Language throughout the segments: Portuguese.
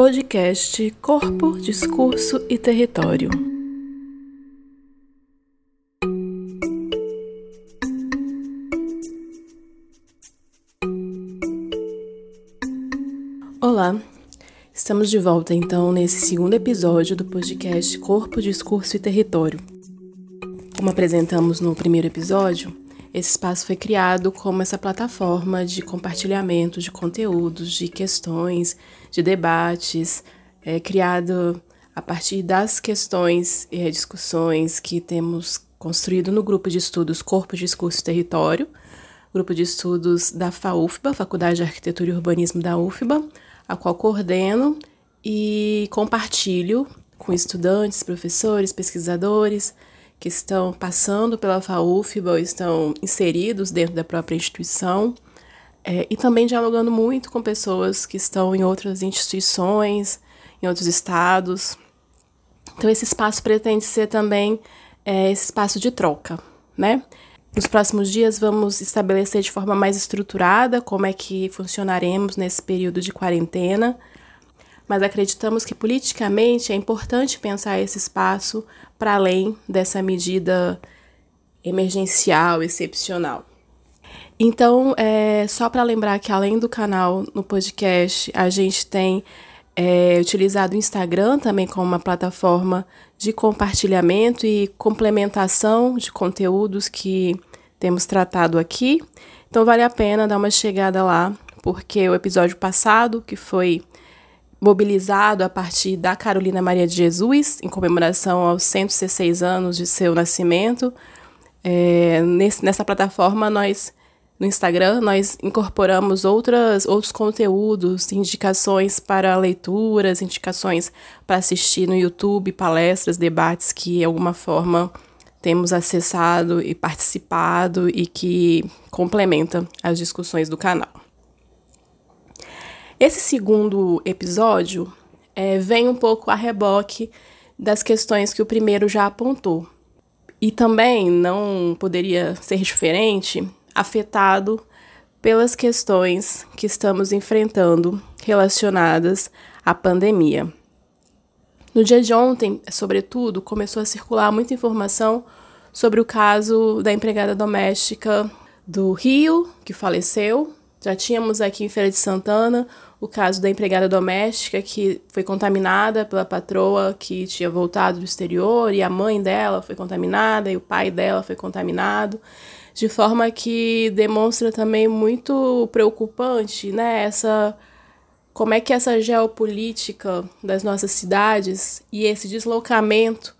Podcast Corpo, Discurso e Território. Olá, estamos de volta então nesse segundo episódio do podcast Corpo, Discurso e Território. Como apresentamos no primeiro episódio, esse espaço foi criado como essa plataforma de compartilhamento de conteúdos, de questões, de debates, é, criado a partir das questões e discussões que temos construído no grupo de estudos Corpo, Discurso e Território, grupo de estudos da FAUFBA, Faculdade de Arquitetura e Urbanismo da UFBA, a qual coordeno e compartilho com estudantes, professores, pesquisadores, que estão passando pela FAUFBA ou estão inseridos dentro da própria instituição, é, e também dialogando muito com pessoas que estão em outras instituições, em outros estados. Então, esse espaço pretende ser também é, esse espaço de troca, né? Nos próximos dias vamos estabelecer de forma mais estruturada como é que funcionaremos nesse período de quarentena, mas acreditamos que politicamente é importante pensar esse espaço para além dessa medida emergencial, excepcional. Então, é, só para lembrar que além do canal no podcast, a gente tem é, utilizado o Instagram também como uma plataforma de compartilhamento e complementação de conteúdos que temos tratado aqui. Então, vale a pena dar uma chegada lá, porque o episódio passado, que foi mobilizado a partir da Carolina Maria de Jesus, em comemoração aos 116 anos de seu nascimento. É, nesse, nessa plataforma, nós, no Instagram, nós incorporamos outras, outros conteúdos, indicações para leituras, indicações para assistir no YouTube, palestras, debates que, de alguma forma, temos acessado e participado e que complementam as discussões do canal. Esse segundo episódio é, vem um pouco a reboque das questões que o primeiro já apontou. E também não poderia ser diferente, afetado pelas questões que estamos enfrentando relacionadas à pandemia. No dia de ontem, sobretudo, começou a circular muita informação sobre o caso da empregada doméstica do Rio, que faleceu. Já tínhamos aqui em Feira de Santana o caso da empregada doméstica que foi contaminada pela patroa que tinha voltado do exterior e a mãe dela foi contaminada e o pai dela foi contaminado, de forma que demonstra também muito preocupante, né, essa como é que essa geopolítica das nossas cidades e esse deslocamento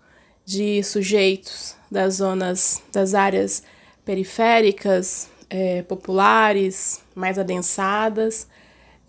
de sujeitos das zonas, das áreas periféricas, é, populares, mais adensadas,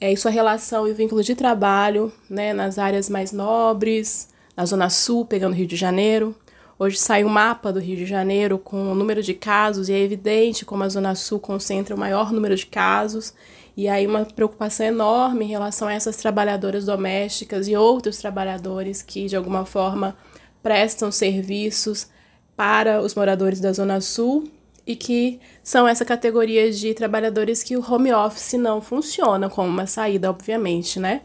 é, e sua relação e vínculo de trabalho né, nas áreas mais nobres, na Zona Sul, pegando Rio de Janeiro. Hoje sai um mapa do Rio de Janeiro com o número de casos e é evidente como a Zona Sul concentra o maior número de casos. E aí uma preocupação enorme em relação a essas trabalhadoras domésticas e outros trabalhadores que, de alguma forma, prestam serviços para os moradores da Zona Sul e que são essa categoria de trabalhadores que o home office não funciona como uma saída, obviamente, né?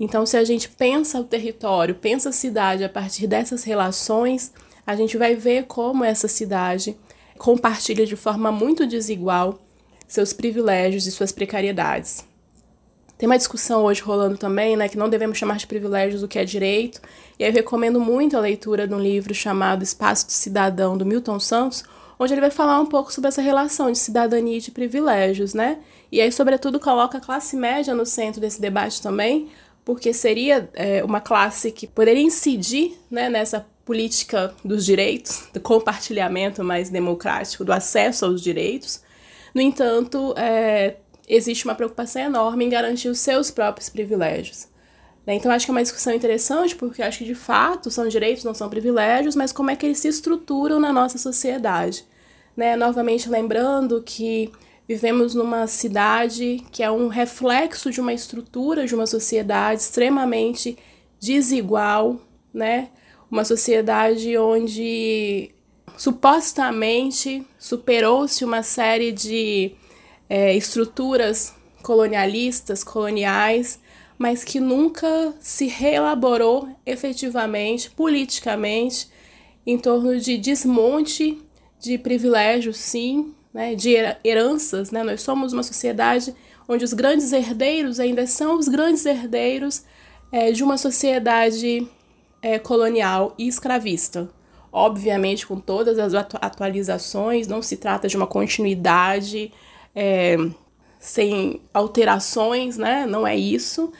Então, se a gente pensa o território, pensa a cidade a partir dessas relações, a gente vai ver como essa cidade compartilha de forma muito desigual seus privilégios e suas precariedades. Tem uma discussão hoje rolando também, né, que não devemos chamar de privilégios o que é direito, e eu recomendo muito a leitura de um livro chamado Espaço do Cidadão, do Milton Santos, onde ele vai falar um pouco sobre essa relação de cidadania e de privilégios, né? E aí, sobretudo, coloca a classe média no centro desse debate também, porque seria é, uma classe que poderia incidir né, nessa política dos direitos, do compartilhamento mais democrático, do acesso aos direitos. No entanto, é, existe uma preocupação enorme em garantir os seus próprios privilégios. Né? Então, acho que é uma discussão interessante, porque acho que de fato são direitos, não são privilégios, mas como é que eles se estruturam na nossa sociedade. Né? Novamente lembrando que vivemos numa cidade que é um reflexo de uma estrutura de uma sociedade extremamente desigual, né? Uma sociedade onde supostamente superou-se uma série de é, estruturas colonialistas, coloniais, mas que nunca se reelaborou efetivamente, politicamente, em torno de desmonte de privilégios, sim, né, de heranças. Né? Nós somos uma sociedade onde os grandes herdeiros ainda são os grandes herdeiros é, de uma sociedade é, colonial e escravista. Obviamente, com todas as atu atualizações, não se trata de uma continuidade é, sem alterações, né? Não é isso.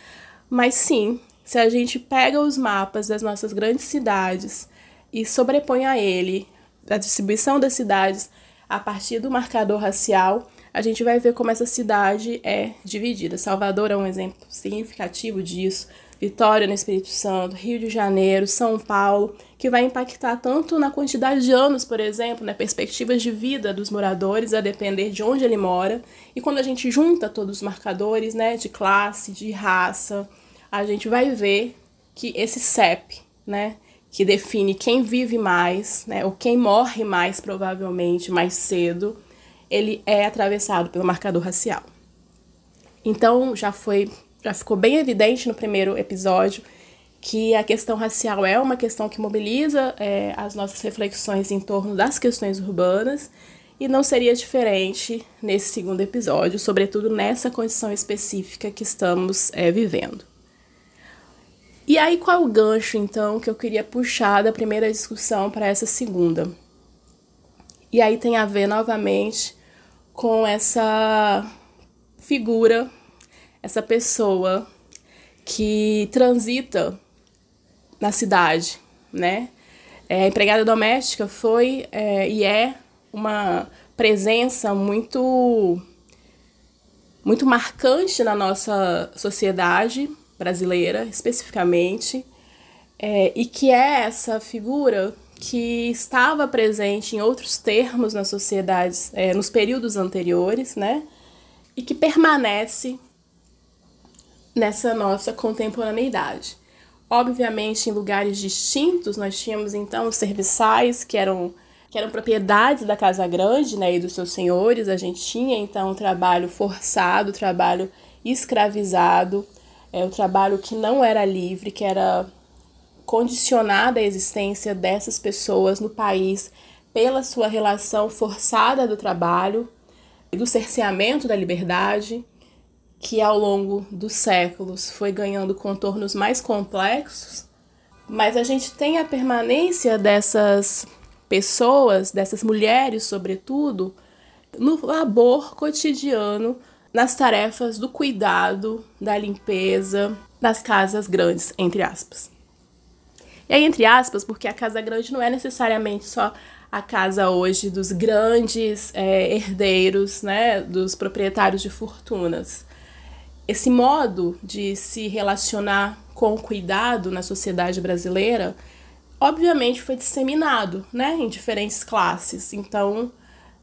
Mas sim, se a gente pega os mapas das nossas grandes cidades e sobrepõe a ele a distribuição das cidades a partir do marcador racial, a gente vai ver como essa cidade é dividida. Salvador é um exemplo significativo disso. Vitória no Espírito Santo, Rio de Janeiro, São Paulo, que vai impactar tanto na quantidade de anos, por exemplo, né, perspectivas de vida dos moradores, a depender de onde ele mora. E quando a gente junta todos os marcadores né, de classe, de raça, a gente vai ver que esse CEP, né, que define quem vive mais, né, ou quem morre mais provavelmente mais cedo, ele é atravessado pelo marcador racial. Então já foi já ficou bem evidente no primeiro episódio que a questão racial é uma questão que mobiliza é, as nossas reflexões em torno das questões urbanas e não seria diferente nesse segundo episódio, sobretudo nessa condição específica que estamos é, vivendo. E aí, qual é o gancho, então, que eu queria puxar da primeira discussão para essa segunda? E aí tem a ver novamente com essa figura essa pessoa que transita na cidade, né? É, a empregada doméstica foi é, e é uma presença muito muito marcante na nossa sociedade brasileira, especificamente, é, e que é essa figura que estava presente em outros termos nas sociedades é, nos períodos anteriores, né? E que permanece nessa nossa contemporaneidade. Obviamente, em lugares distintos, nós tínhamos então os serviçais, que eram, que eram propriedades da Casa Grande né, e dos seus senhores. A gente tinha então o trabalho forçado, o trabalho escravizado, é, o trabalho que não era livre, que era condicionada a existência dessas pessoas no país pela sua relação forçada do trabalho, do cerceamento da liberdade que ao longo dos séculos foi ganhando contornos mais complexos, mas a gente tem a permanência dessas pessoas, dessas mulheres, sobretudo, no labor cotidiano, nas tarefas do cuidado, da limpeza, das casas grandes, entre aspas. E aí, entre aspas, porque a casa grande não é necessariamente só a casa hoje dos grandes é, herdeiros, né, dos proprietários de fortunas esse modo de se relacionar com cuidado na sociedade brasileira, obviamente foi disseminado, né, em diferentes classes. Então,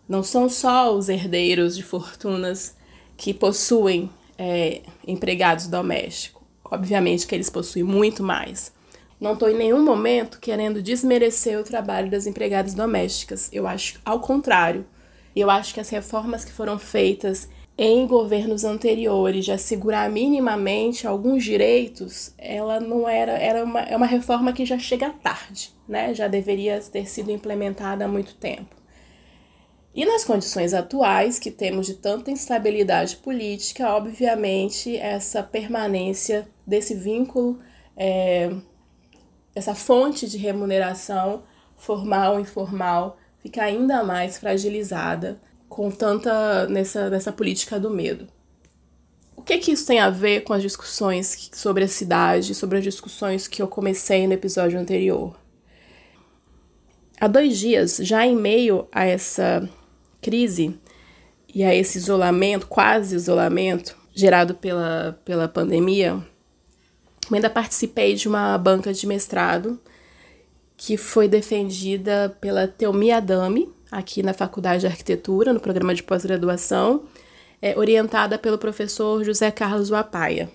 não são só os herdeiros de fortunas que possuem é, empregados domésticos. Obviamente que eles possuem muito mais. Não estou em nenhum momento querendo desmerecer o trabalho das empregadas domésticas. Eu acho ao contrário. Eu acho que as reformas que foram feitas em governos anteriores de assegurar minimamente alguns direitos, ela não era, era uma, é uma reforma que já chega tarde, né? Já deveria ter sido implementada há muito tempo. E nas condições atuais, que temos de tanta instabilidade política, obviamente essa permanência desse vínculo, é, essa fonte de remuneração formal e informal, fica ainda mais fragilizada com tanta nessa, nessa política do medo. O que que isso tem a ver com as discussões sobre a cidade, sobre as discussões que eu comecei no episódio anterior? Há dois dias, já em meio a essa crise e a esse isolamento, quase isolamento, gerado pela, pela pandemia, eu ainda participei de uma banca de mestrado que foi defendida pela Teomi Adami, aqui na Faculdade de Arquitetura, no programa de pós-graduação, é, orientada pelo professor José Carlos Wapaia.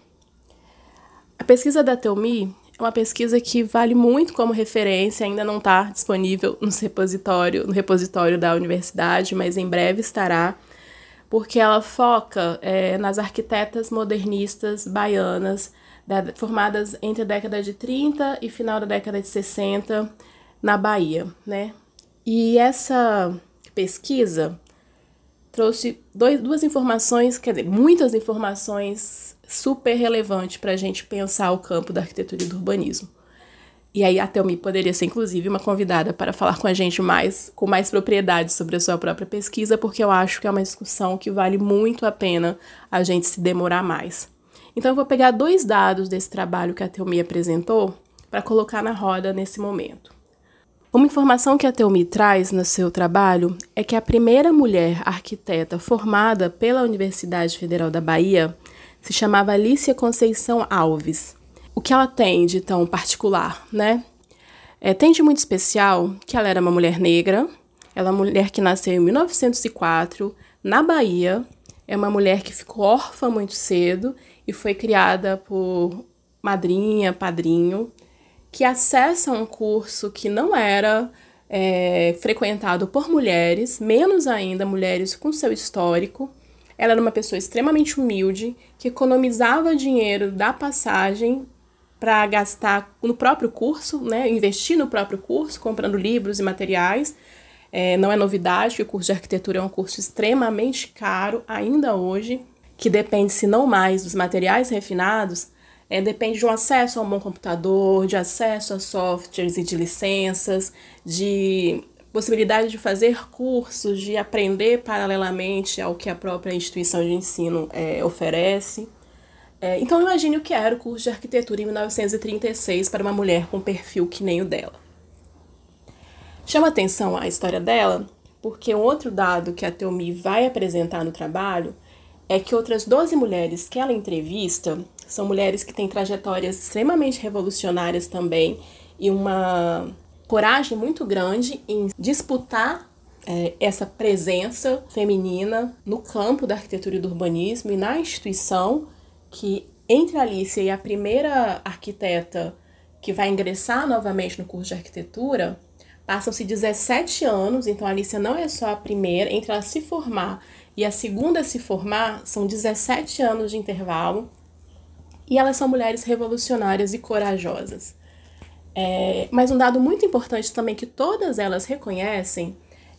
A pesquisa da Telmi é uma pesquisa que vale muito como referência, ainda não está disponível no repositório, no repositório da universidade, mas em breve estará, porque ela foca é, nas arquitetas modernistas baianas formadas entre a década de 30 e final da década de 60 na Bahia, né? E essa pesquisa trouxe dois, duas informações, quer dizer, muitas informações super relevantes para a gente pensar o campo da arquitetura e do urbanismo. E aí a Thelmi poderia ser, inclusive, uma convidada para falar com a gente mais, com mais propriedade sobre a sua própria pesquisa, porque eu acho que é uma discussão que vale muito a pena a gente se demorar mais. Então eu vou pegar dois dados desse trabalho que a Thelmi apresentou para colocar na roda nesse momento. Uma informação que a Thelmi traz no seu trabalho é que a primeira mulher arquiteta formada pela Universidade Federal da Bahia se chamava Alicia Conceição Alves. O que ela tem de tão particular, né? É, tem de muito especial que ela era uma mulher negra, ela é uma mulher que nasceu em 1904 na Bahia, é uma mulher que ficou órfã muito cedo e foi criada por madrinha, padrinho, que acessa um curso que não era é, frequentado por mulheres, menos ainda mulheres com seu histórico. Ela era uma pessoa extremamente humilde, que economizava dinheiro da passagem para gastar no próprio curso, né, investir no próprio curso, comprando livros e materiais. É, não é novidade que o curso de arquitetura é um curso extremamente caro ainda hoje, que depende, se não mais, dos materiais refinados, é, depende de um acesso a um bom computador, de acesso a softwares e de licenças, de possibilidade de fazer cursos, de aprender paralelamente ao que a própria instituição de ensino é, oferece. É, então imagine o que era o curso de arquitetura em 1936 para uma mulher com perfil que nem o dela. Chama atenção a história dela, porque um outro dado que a Teomi vai apresentar no trabalho é que outras 12 mulheres que ela entrevista são mulheres que têm trajetórias extremamente revolucionárias também e uma coragem muito grande em disputar é, essa presença feminina no campo da arquitetura e do urbanismo e na instituição que entre a Alicia e a primeira arquiteta que vai ingressar novamente no curso de arquitetura, passam-se 17 anos, então a Alicia não é só a primeira, entre ela se formar e a segunda se formar, são 17 anos de intervalo, e elas são mulheres revolucionárias e corajosas. É, mas um dado muito importante também que todas elas reconhecem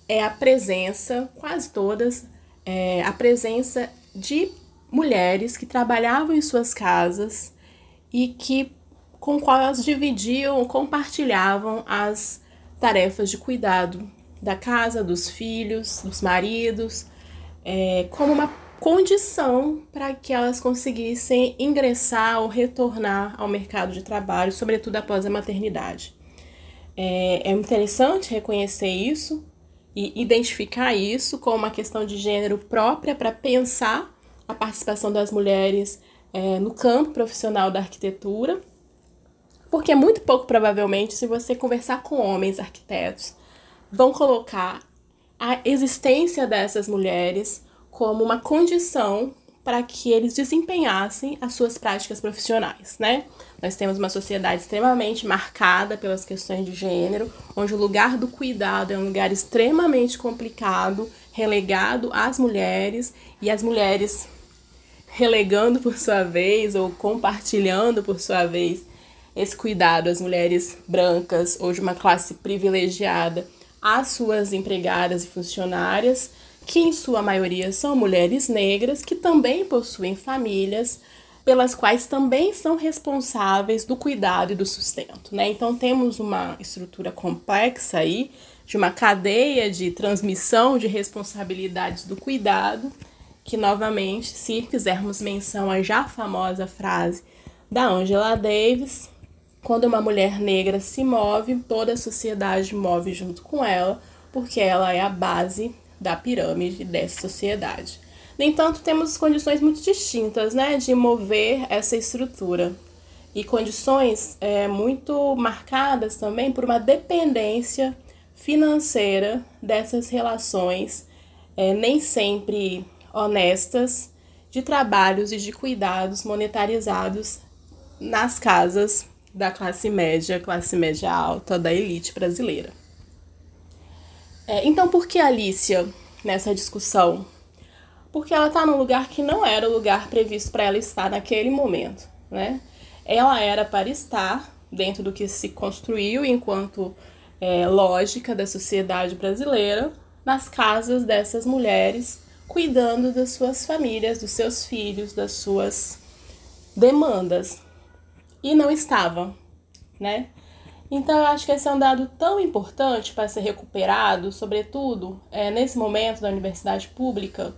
é a presença, quase todas, é, a presença de mulheres que trabalhavam em suas casas e que com qual elas dividiam, compartilhavam as tarefas de cuidado da casa, dos filhos, dos maridos, é, como uma condição para que elas conseguissem ingressar ou retornar ao mercado de trabalho, sobretudo após a maternidade. É, é interessante reconhecer isso e identificar isso como uma questão de gênero própria para pensar a participação das mulheres é, no campo profissional da arquitetura, porque muito pouco provavelmente, se você conversar com homens arquitetos, vão colocar a existência dessas mulheres como uma condição para que eles desempenhassem as suas práticas profissionais, né? Nós temos uma sociedade extremamente marcada pelas questões de gênero, onde o lugar do cuidado é um lugar extremamente complicado, relegado às mulheres, e as mulheres relegando por sua vez ou compartilhando por sua vez esse cuidado às mulheres brancas ou de uma classe privilegiada às suas empregadas e funcionárias, que em sua maioria são mulheres negras que também possuem famílias pelas quais também são responsáveis do cuidado e do sustento, né? Então temos uma estrutura complexa aí de uma cadeia de transmissão de responsabilidades do cuidado que novamente, se fizermos menção à já famosa frase da Angela Davis, quando uma mulher negra se move, toda a sociedade move junto com ela, porque ela é a base da pirâmide dessa sociedade. No entanto, temos condições muito distintas né, de mover essa estrutura e condições é, muito marcadas também por uma dependência financeira dessas relações, é, nem sempre honestas de trabalhos e de cuidados monetarizados nas casas da classe média, classe média alta, da elite brasileira. É, então, por que Alicia nessa discussão? Porque ela está num lugar que não era o lugar previsto para ela estar naquele momento, né? ela era para estar dentro do que se construiu enquanto é, lógica da sociedade brasileira, nas casas dessas mulheres, cuidando das suas famílias, dos seus filhos, das suas demandas. E não estava, né? Então, eu acho que esse é um dado tão importante para ser recuperado, sobretudo é, nesse momento da universidade pública,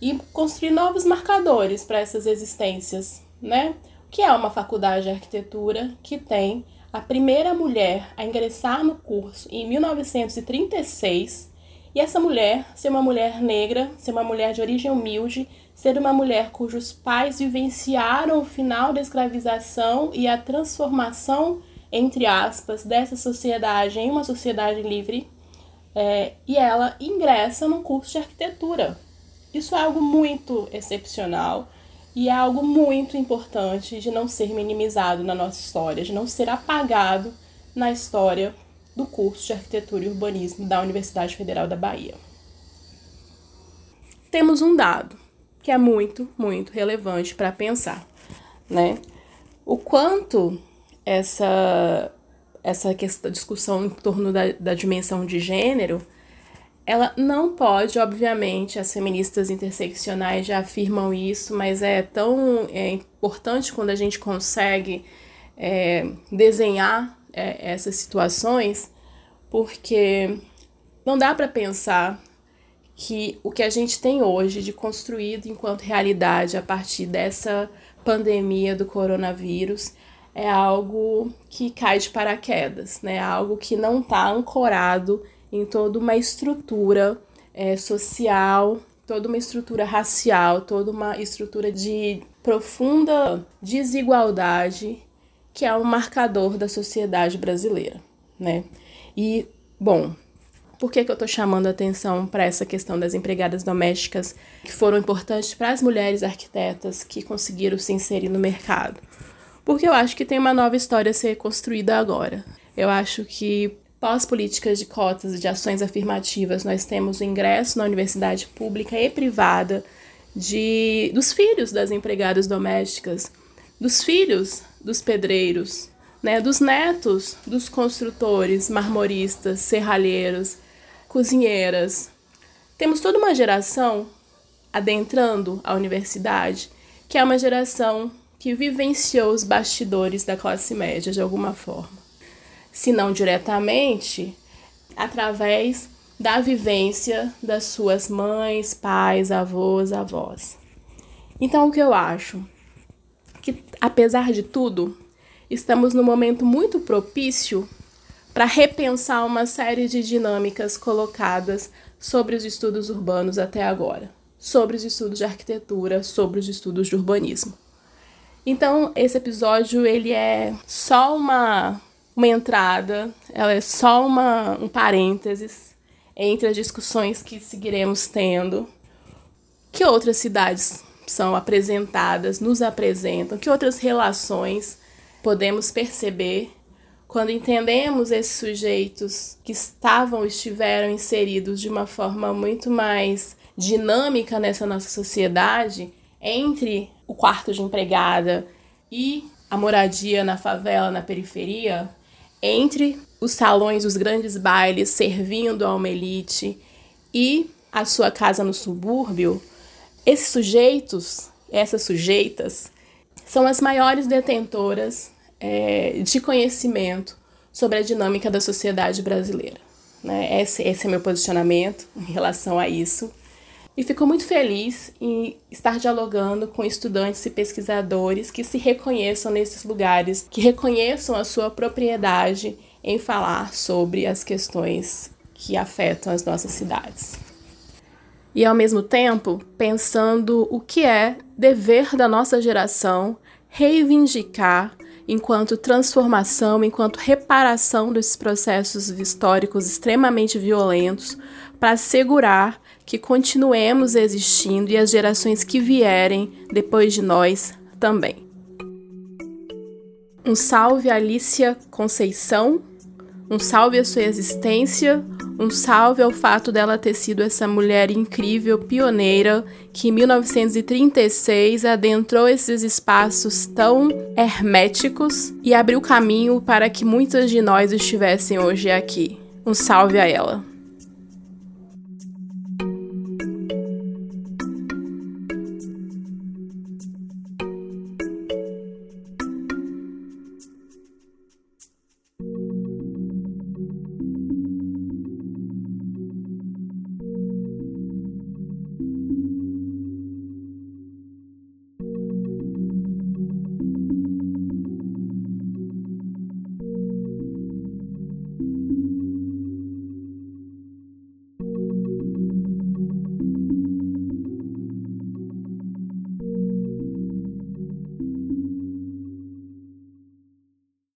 e construir novos marcadores para essas existências, né? O que é uma faculdade de arquitetura que tem a primeira mulher a ingressar no curso em 1936 e essa mulher ser uma mulher negra, ser uma mulher de origem humilde, ser uma mulher cujos pais vivenciaram o final da escravização e a transformação, entre aspas, dessa sociedade em uma sociedade livre, é, e ela ingressa no curso de arquitetura. Isso é algo muito excepcional e é algo muito importante de não ser minimizado na nossa história, de não ser apagado na história do curso de Arquitetura e Urbanismo da Universidade Federal da Bahia. Temos um dado que é muito, muito relevante para pensar, né? O quanto essa essa questão, discussão em torno da, da dimensão de gênero ela não pode, obviamente, as feministas interseccionais já afirmam isso, mas é tão é, importante quando a gente consegue é, desenhar é, essas situações, porque não dá para pensar que o que a gente tem hoje de construído enquanto realidade a partir dessa pandemia do coronavírus é algo que cai de paraquedas, né? Algo que não está ancorado em toda uma estrutura é, social, toda uma estrutura racial, toda uma estrutura de profunda desigualdade que é um marcador da sociedade brasileira, né? E, bom, por que, que eu estou chamando a atenção para essa questão das empregadas domésticas que foram importantes para as mulheres arquitetas que conseguiram se inserir no mercado? Porque eu acho que tem uma nova história a ser construída agora. Eu acho que Pós-políticas de cotas e de ações afirmativas, nós temos o ingresso na universidade pública e privada de, dos filhos das empregadas domésticas, dos filhos dos pedreiros, né, dos netos dos construtores, marmoristas, serralheiros, cozinheiras. Temos toda uma geração adentrando a universidade, que é uma geração que vivenciou os bastidores da classe média de alguma forma se não diretamente, através da vivência das suas mães, pais, avós, avós. Então, o que eu acho? Que, apesar de tudo, estamos num momento muito propício para repensar uma série de dinâmicas colocadas sobre os estudos urbanos até agora, sobre os estudos de arquitetura, sobre os estudos de urbanismo. Então, esse episódio ele é só uma uma entrada, ela é só uma, um parênteses entre as discussões que seguiremos tendo. Que outras cidades são apresentadas, nos apresentam, que outras relações podemos perceber quando entendemos esses sujeitos que estavam, estiveram inseridos de uma forma muito mais dinâmica nessa nossa sociedade, entre o quarto de empregada e a moradia na favela, na periferia, entre os salões, os grandes bailes, servindo a uma elite e a sua casa no subúrbio, esses sujeitos, essas sujeitas, são as maiores detentoras é, de conhecimento sobre a dinâmica da sociedade brasileira. Né? Esse, esse é meu posicionamento em relação a isso. E fico muito feliz em estar dialogando com estudantes e pesquisadores que se reconheçam nesses lugares, que reconheçam a sua propriedade em falar sobre as questões que afetam as nossas cidades. E ao mesmo tempo, pensando o que é dever da nossa geração reivindicar enquanto transformação, enquanto reparação desses processos históricos extremamente violentos, para assegurar que continuemos existindo e as gerações que vierem depois de nós também. Um salve a Alicia Conceição, um salve à sua existência, Um salve ao fato dela ter sido essa mulher incrível, pioneira, que em 1936 adentrou esses espaços tão herméticos e abriu caminho para que muitas de nós estivessem hoje aqui. Um salve a ela.